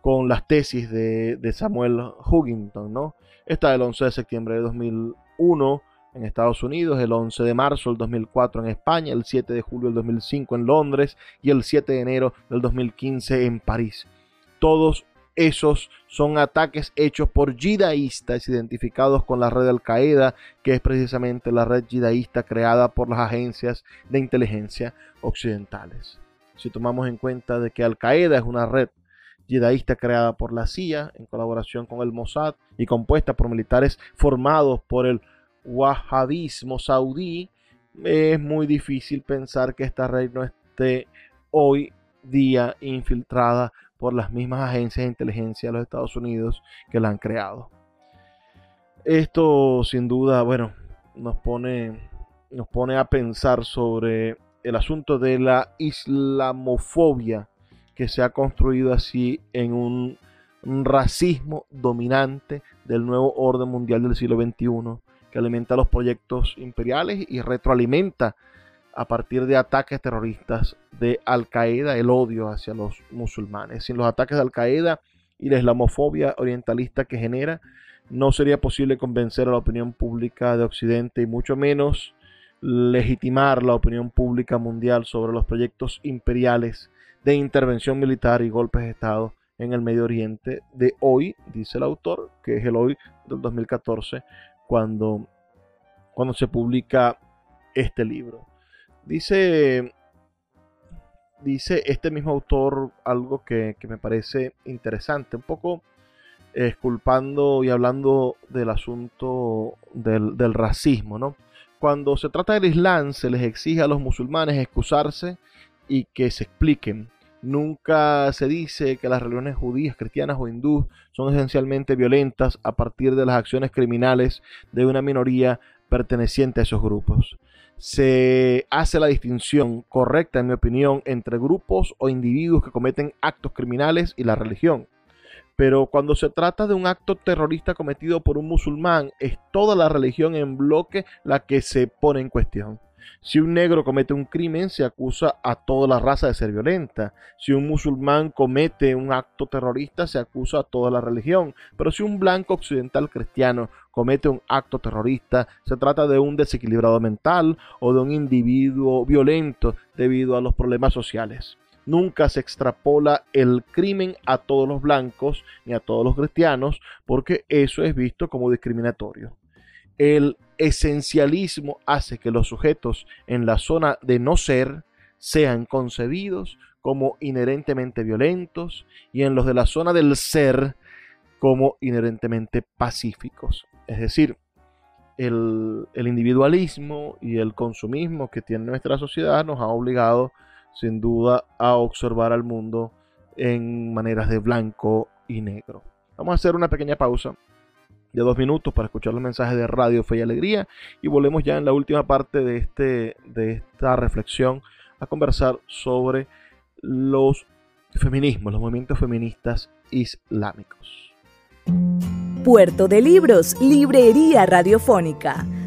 con las tesis de, Samuel Huggington, ¿no? Está el 11 de septiembre de 2001 en Estados Unidos, el 11 de marzo del 2004 en España, el 7 de julio del 2005 en Londres y el 7 de enero del 2015 en París. Todos esos son ataques hechos por yidaístas identificados con la red Al Qaeda, que es precisamente la red yidaísta creada por las agencias de inteligencia occidentales si tomamos en cuenta de que Al Qaeda es una red yidaísta creada por la CIA en colaboración con el Mossad y compuesta por militares formados por el wahhabismo saudí, es muy difícil pensar que esta red no esté hoy día infiltrada por las mismas agencias de inteligencia de los Estados Unidos que la han creado. Esto sin duda, bueno, nos pone, nos pone a pensar sobre el asunto de la islamofobia que se ha construido así en un, racismo dominante del nuevo orden mundial del siglo XXI, que alimenta los proyectos imperiales y retroalimenta a partir de ataques terroristas de Al Qaeda el odio hacia los musulmanes. Sin los ataques de Al Qaeda y la islamofobia orientalista que genera, no sería posible convencer a la opinión pública de Occidente y mucho menos legitimar la opinión pública mundial sobre los proyectos imperiales de intervención militar y golpes de Estado en el Medio Oriente de hoy, dice el autor, que es el hoy del 2014, cuando, cuando se publica este libro. Dice, dice este mismo autor algo que, me parece interesante, un poco esculpando y hablando del asunto del racismo, ¿no? Cuando se trata del Islam, se les exige a los musulmanes excusarse y que se expliquen. Nunca se dice que las religiones judías, cristianas o hindúes son esencialmente violentas a partir de las acciones criminales de una minoría perteneciente a esos grupos. Se hace la distinción correcta, en mi opinión, entre grupos o individuos que cometen actos criminales y la religión. Pero cuando se trata de un acto terrorista cometido por un musulmán, es toda la religión en bloque la que se pone en cuestión. Si un negro comete un crimen, se acusa a toda la raza de ser violenta. Si un musulmán comete un acto terrorista, se acusa a toda la religión. Pero si un blanco occidental cristiano comete un acto terrorista, se trata de un desequilibrado mental o de un individuo violento debido a los problemas sociales nunca se extrapola el crimen a todos los blancos ni a todos los cristianos, porque eso es visto como discriminatorio. El esencialismo hace que los sujetos en la zona de no ser sean concebidos como inherentemente violentos y en los de la zona del ser como inherentemente pacíficos. Es decir, el, individualismo y el consumismo que tiene nuestra sociedad nos ha obligado sin duda a observar al mundo en maneras de blanco y negro. Vamos a hacer una pequeña pausa de dos minutos para escuchar los mensajes de Radio Fe y Alegría y volvemos ya en la última parte de, este, de esta reflexión a conversar sobre los feminismos, los movimientos feministas islámicos. Puerto de Libros, Librería Radiofónica,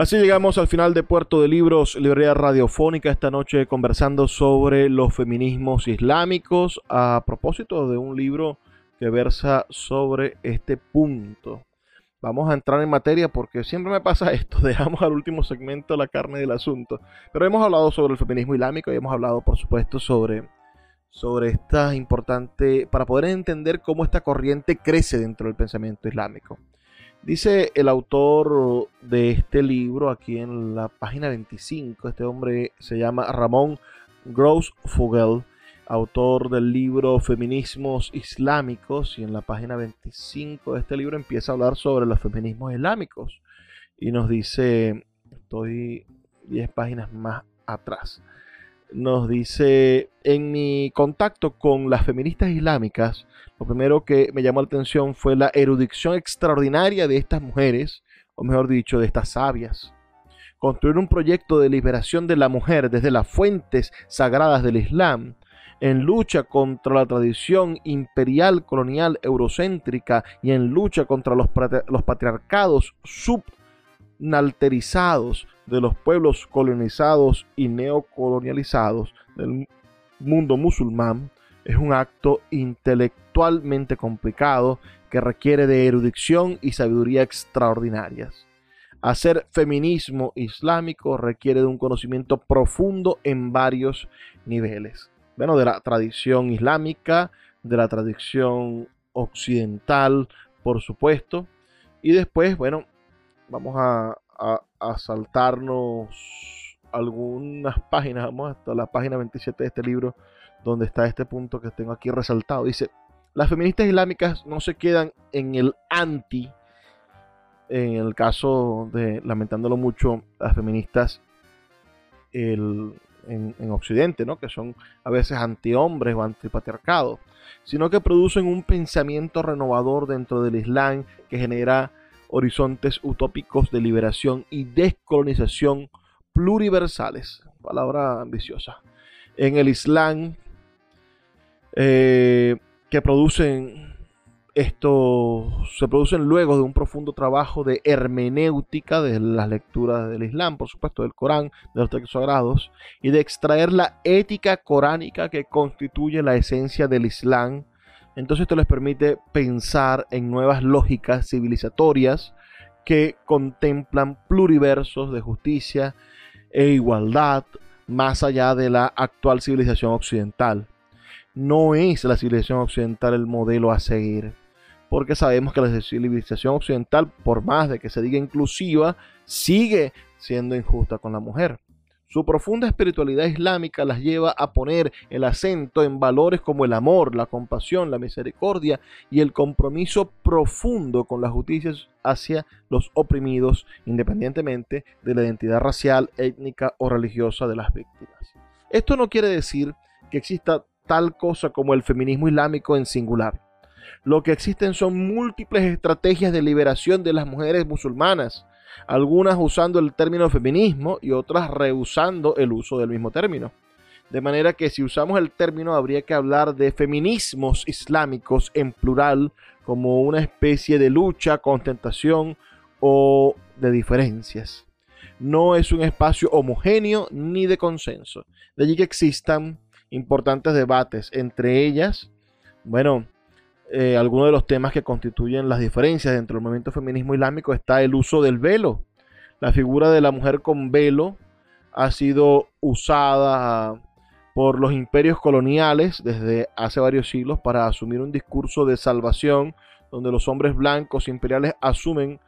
Así llegamos al final de Puerto de Libros, Librería Radiofónica, esta noche conversando sobre los feminismos islámicos a propósito de un libro que versa sobre este punto vamos a entrar en materia porque siempre me pasa (laughs) esto, dejamos al último segmento la carne del asunto. Pero hemos hablado sobre el feminismo islámico y hemos hablado, por supuesto, sobre, sobre esta importante, para poder entender cómo esta corriente crece dentro del pensamiento islámico. Dice el autor de este libro aquí en la página 25, este hombre se llama Ramón Gross Fogel, autor del libro Feminismos Islámicos, y en la página 25 de este libro empieza a hablar sobre los feminismos islámicos. Y nos dice, estoy 10 páginas más atrás, nos dice, en mi contacto con las feministas islámicas, lo primero que me llamó la atención fue la erudición extraordinaria de estas mujeres, o mejor dicho, de estas sabias. Construir un proyecto de liberación de la mujer desde las fuentes sagradas del Islam en lucha contra la tradición imperial colonial eurocéntrica y en lucha contra los, patriarcados subnalterizados de los pueblos colonizados y neocolonializados del mundo musulmán, es un acto intelectualmente complicado que requiere de erudición y sabiduría extraordinarias. Hacer feminismo islámico requiere de un conocimiento profundo en varios niveles bueno, de la tradición islámica, de la tradición occidental, por supuesto. Y después, bueno, vamos a, saltarnos algunas páginas, vamos hasta la página 27 de este libro, donde está este punto que tengo aquí resaltado. Dice, las feministas islámicas no se quedan en el anti, en el caso de, lamentándolo mucho, las feministas en, Occidente, ¿no? que son a veces antihombres o antipatriarcados, sino que producen un pensamiento renovador dentro del Islam que genera horizontes utópicos de liberación y descolonización pluriversales. Palabra ambiciosa. En el Islam, eh, que producen esto se producen luego de un profundo trabajo de hermenéutica de las lecturas del Islam, por supuesto del Corán, de los textos sagrados, y de extraer la ética coránica que constituye la esencia del Islam. Entonces esto les permite pensar en nuevas lógicas civilizatorias que contemplan pluriversos de justicia e igualdad más allá de la actual civilización occidental. No es la civilización occidental el modelo a seguir porque sabemos que la civilización occidental, por más de que se diga inclusiva, sigue siendo injusta con la mujer. Su profunda espiritualidad islámica las lleva a poner el acento en valores como el amor, la compasión, la misericordia y el compromiso profundo con la justicia hacia los oprimidos, independientemente de la identidad racial, étnica o religiosa de las víctimas. Esto no quiere decir que exista tal cosa como el feminismo islámico en singular. Lo que existen son múltiples estrategias de liberación de las mujeres musulmanas, algunas usando el término feminismo y otras rehusando el uso del mismo término. De manera que si usamos el término habría que hablar de feminismos islámicos en plural como una especie de lucha, contentación o de diferencias. No es un espacio homogéneo ni de consenso. De allí que existan importantes debates, entre ellas, bueno, eh, algunos de los temas que constituyen las diferencias dentro del movimiento feminismo islámico está el uso del velo. La figura de la mujer con velo ha sido usada por los imperios coloniales desde hace varios siglos para asumir un discurso de salvación donde los hombres blancos imperiales asumen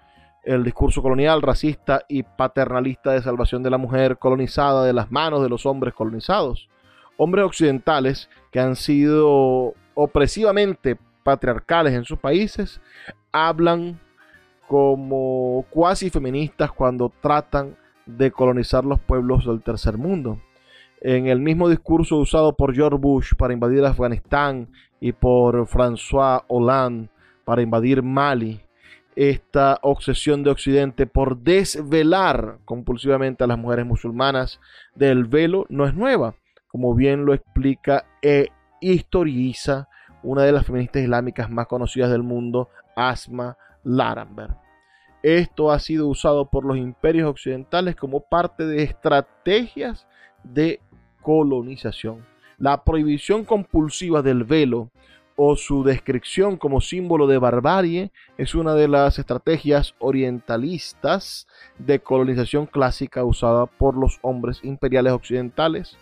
el discurso colonial, racista y paternalista de salvación de la mujer colonizada de las manos de los hombres colonizados. Hombres occidentales que han sido opresivamente patriarcales en sus países hablan como cuasi feministas cuando tratan de colonizar los pueblos del tercer mundo. En el mismo discurso usado por George Bush para invadir Afganistán y por François Hollande para invadir Mali, esta obsesión de Occidente por desvelar compulsivamente a las mujeres musulmanas del velo no es nueva, como bien lo explica e historiza una de las feministas islámicas más conocidas del mundo, Asma Laramber. Esto ha sido usado por los imperios occidentales como parte de estrategias de colonización. La prohibición compulsiva del velo o su descripción como símbolo de barbarie es una de las estrategias orientalistas de colonización clásica usada por los hombres imperiales occidentales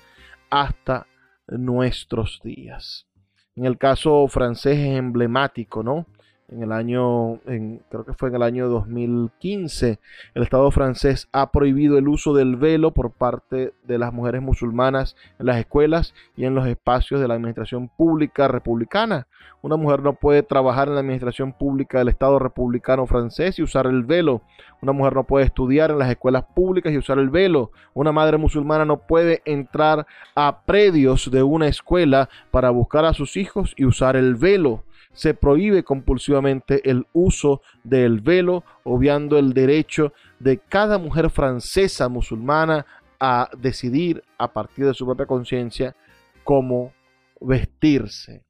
hasta nuestros días. En el caso francés es emblemático, ¿no? En el año, creo que fue en el año 2015, el Estado francés ha prohibido el uso del velo por parte de las mujeres musulmanas en las escuelas y en los espacios de la administración pública republicana. Una mujer no puede trabajar en la administración pública del Estado republicano francés y usar el velo. Una mujer no puede estudiar en las escuelas públicas y usar el velo. Una madre musulmana no puede entrar a predios de una escuela para buscar a sus hijos y usar el velo se prohíbe compulsivamente el uso del velo, obviando el derecho de cada mujer francesa musulmana a decidir a partir de su propia conciencia cómo vestirse.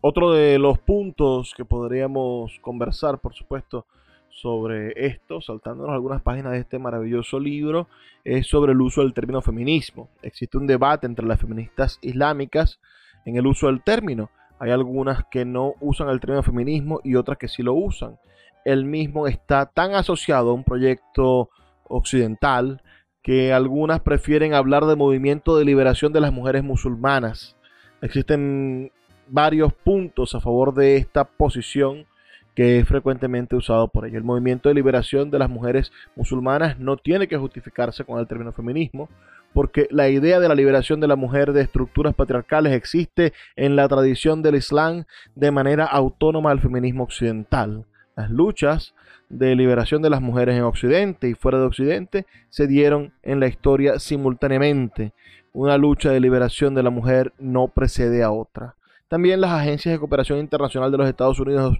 Otro de los puntos que podríamos conversar, por supuesto, sobre esto, saltándonos algunas páginas de este maravilloso libro, es sobre el uso del término feminismo. Existe un debate entre las feministas islámicas en el uso del término. Hay algunas que no usan el término feminismo y otras que sí lo usan. El mismo está tan asociado a un proyecto occidental que algunas prefieren hablar de movimiento de liberación de las mujeres musulmanas. Existen varios puntos a favor de esta posición que es frecuentemente usado por ella. El movimiento de liberación de las mujeres musulmanas no tiene que justificarse con el término feminismo, porque la idea de la liberación de la mujer de estructuras patriarcales existe en la tradición del Islam de manera autónoma al feminismo occidental. Las luchas de liberación de las mujeres en Occidente y fuera de Occidente se dieron en la historia simultáneamente. Una lucha de liberación de la mujer no precede a otra. También las agencias de cooperación internacional de los Estados Unidos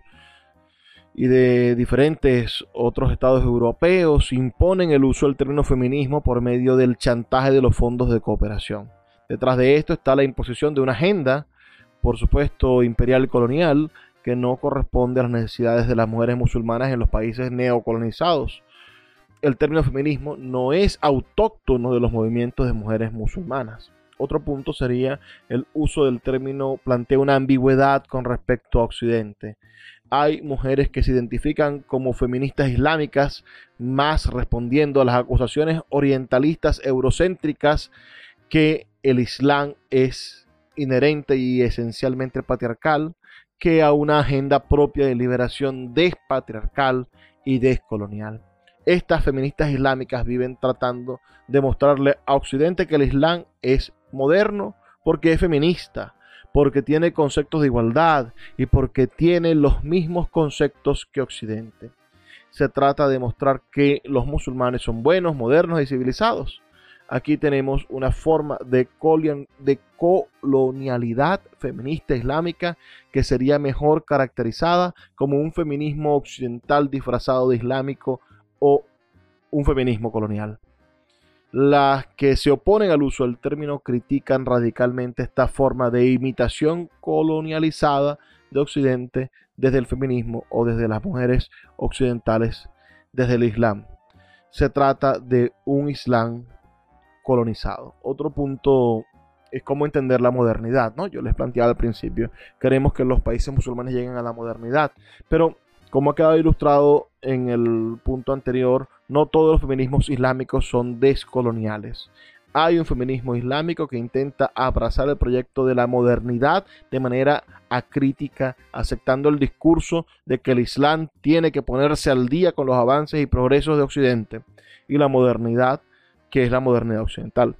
y de diferentes otros estados europeos imponen el uso del término feminismo por medio del chantaje de los fondos de cooperación. Detrás de esto está la imposición de una agenda, por supuesto, imperial y colonial, que no corresponde a las necesidades de las mujeres musulmanas en los países neocolonizados. El término feminismo no es autóctono de los movimientos de mujeres musulmanas. Otro punto sería el uso del término plantea una ambigüedad con respecto a Occidente hay mujeres que se identifican como feministas islámicas, más respondiendo a las acusaciones orientalistas eurocéntricas que el Islam es inherente y esencialmente patriarcal, que a una agenda propia de liberación despatriarcal y descolonial. Estas feministas islámicas viven tratando de mostrarle a Occidente que el Islam es moderno porque es feminista, porque tiene conceptos de igualdad y porque tiene los mismos conceptos que Occidente. Se trata de mostrar que los musulmanes son buenos, modernos y civilizados. Aquí tenemos una forma de, colonialidad feminista islámica que sería mejor caracterizada como un feminismo occidental disfrazado de islámico o un feminismo colonial. Las que se oponen al uso del término critican radicalmente esta forma de imitación colonializada de Occidente desde el feminismo o desde las mujeres occidentales desde el Islam. Se trata de un Islam colonizado. Otro punto es cómo entender la modernidad, ¿no? Yo les planteaba al principio, queremos que los países musulmanes lleguen a la modernidad, pero como ha quedado ilustrado en el punto anterior, no todos los feminismos islámicos son descoloniales. hay un feminismo islámico que intenta abrazar el proyecto de la modernidad de manera acrítica, aceptando el discurso de que el Islam tiene que ponerse al día con los avances y progresos de Occidente y la modernidad, que es la modernidad occidental.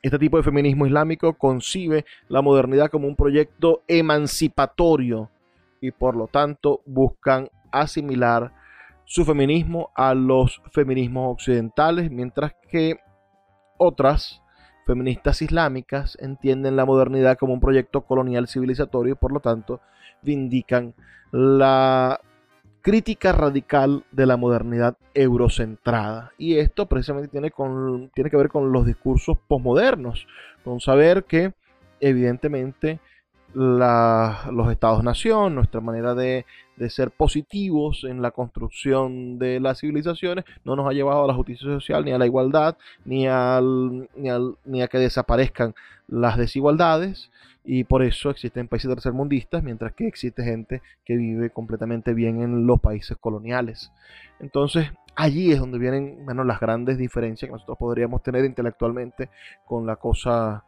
Este tipo de feminismo islámico concibe la modernidad como un proyecto emancipatorio y por lo tanto buscan asimilar su feminismo a los feminismos occidentales, mientras que otras feministas islámicas entienden la modernidad como un proyecto colonial civilizatorio y por lo tanto vindican la crítica radical de la modernidad eurocentrada. Y esto precisamente tiene, con, tiene que ver con los discursos posmodernos, con saber que evidentemente los estados-nación, nuestra manera de, ser positivos en la construcción de las civilizaciones, no nos ha llevado a la justicia social, ni a la igualdad, ni, al, ni, a que desaparezcan las desigualdades. Y por eso existen países tercermundistas, mientras que existe gente que vive completamente bien en los países coloniales. Entonces, allí es donde vienen las grandes diferencias que nosotros podríamos tener intelectualmente con la cosa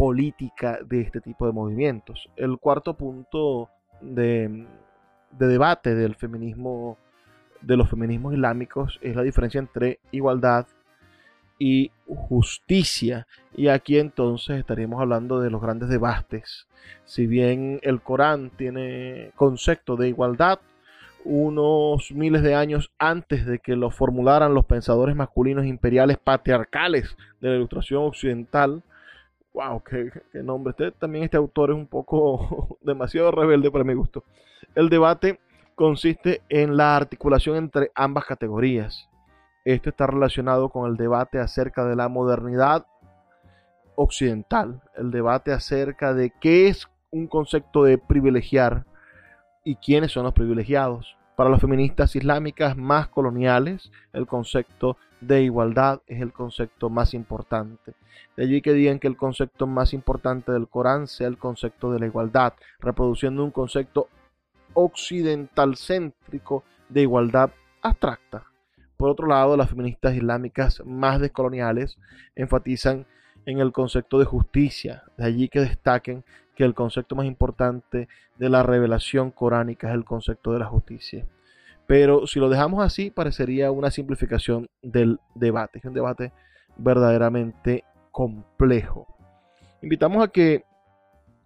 política de este tipo de movimientos. El cuarto punto de, debate del feminismo, de los feminismos islámicos, es la diferencia entre igualdad y justicia. Y aquí entonces estaríamos hablando de los grandes debates. Si bien el Corán tiene concepto de igualdad, unos miles de años antes de que lo formularan los pensadores masculinos imperiales patriarcales de la ilustración occidental, wow, qué, nombre. Este, también este autor es un poco (laughs) demasiado rebelde para mi gusto. El debate consiste en la articulación entre ambas categorías. Esto está relacionado con el debate acerca de la modernidad occidental, el debate acerca de qué es un concepto de privilegiar y quiénes son los privilegiados. Para las feministas islámicas más coloniales, el concepto de igualdad es el concepto más importante. De allí que digan que el concepto más importante del Corán sea el concepto de la igualdad, reproduciendo un concepto occidental céntrico de igualdad abstracta. Por otro lado, las feministas islámicas más descoloniales enfatizan en el concepto de justicia, de allí que destaquen que el concepto más importante de la revelación coránica es el concepto de la justicia. Pero si lo dejamos así, parecería una simplificación del debate. Es un debate verdaderamente complejo. Invitamos a que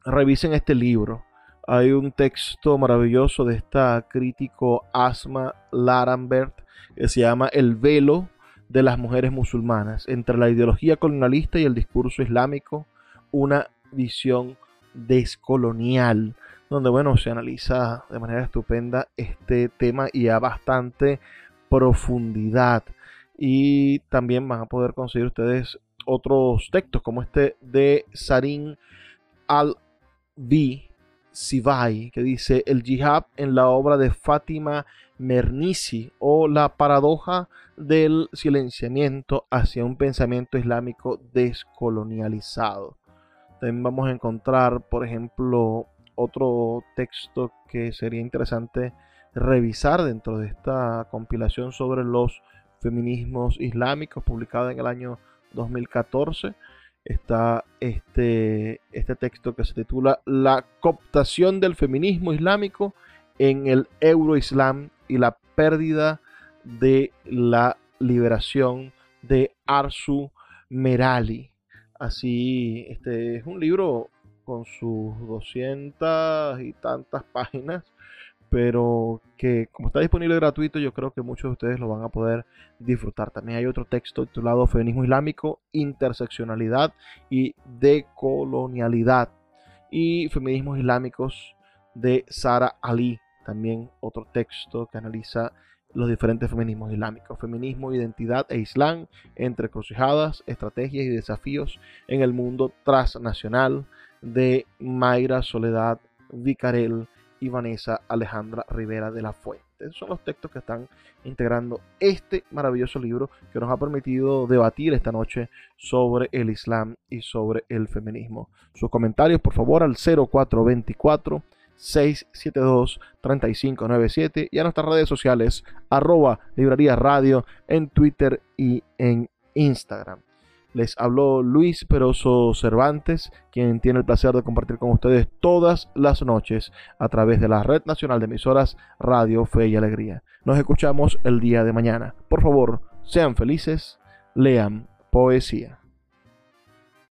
revisen este libro. Hay un texto maravilloso de esta crítico Asma Larambert que se llama El velo de las mujeres musulmanas entre la ideología colonialista y el discurso islámico, una visión descolonial donde bueno, se analiza de manera estupenda este tema y a bastante profundidad. Y también van a poder conseguir ustedes otros textos como este de Sarin al-Bi Sivai, que dice el jihad en la obra de Fátima Mernissi o la paradoja del silenciamiento hacia un pensamiento islámico descolonializado. También vamos a encontrar, por ejemplo, otro texto que sería interesante revisar dentro de esta compilación sobre los feminismos islámicos publicada en el año 2014 está este, este texto que se titula La cooptación del feminismo islámico en el euroislam y la pérdida de la liberación de Arsu Merali. Así, este es un libro con sus 200 y tantas páginas, pero que como está disponible gratuito, yo creo que muchos de ustedes lo van a poder disfrutar. También hay otro texto titulado Feminismo Islámico, Interseccionalidad y Decolonialidad y Feminismos Islámicos de Sara Ali. También otro texto que analiza los diferentes feminismos islámicos, feminismo, identidad e islam, entre crucijadas, estrategias y desafíos en el mundo transnacional, de Mayra Soledad Vicarel y Vanessa Alejandra Rivera de la Fuente. Son los textos que están integrando este maravilloso libro que nos ha permitido debatir esta noche sobre el Islam y sobre el feminismo. Sus comentarios, por favor, al 0424 672 3597 y a nuestras redes sociales arroba librería radio en Twitter y en Instagram. Les habló Luis Peroso Cervantes, quien tiene el placer de compartir con ustedes todas las noches a través de la Red Nacional de Emisoras Radio Fe y Alegría. Nos escuchamos el día de mañana. Por favor, sean felices, lean poesía.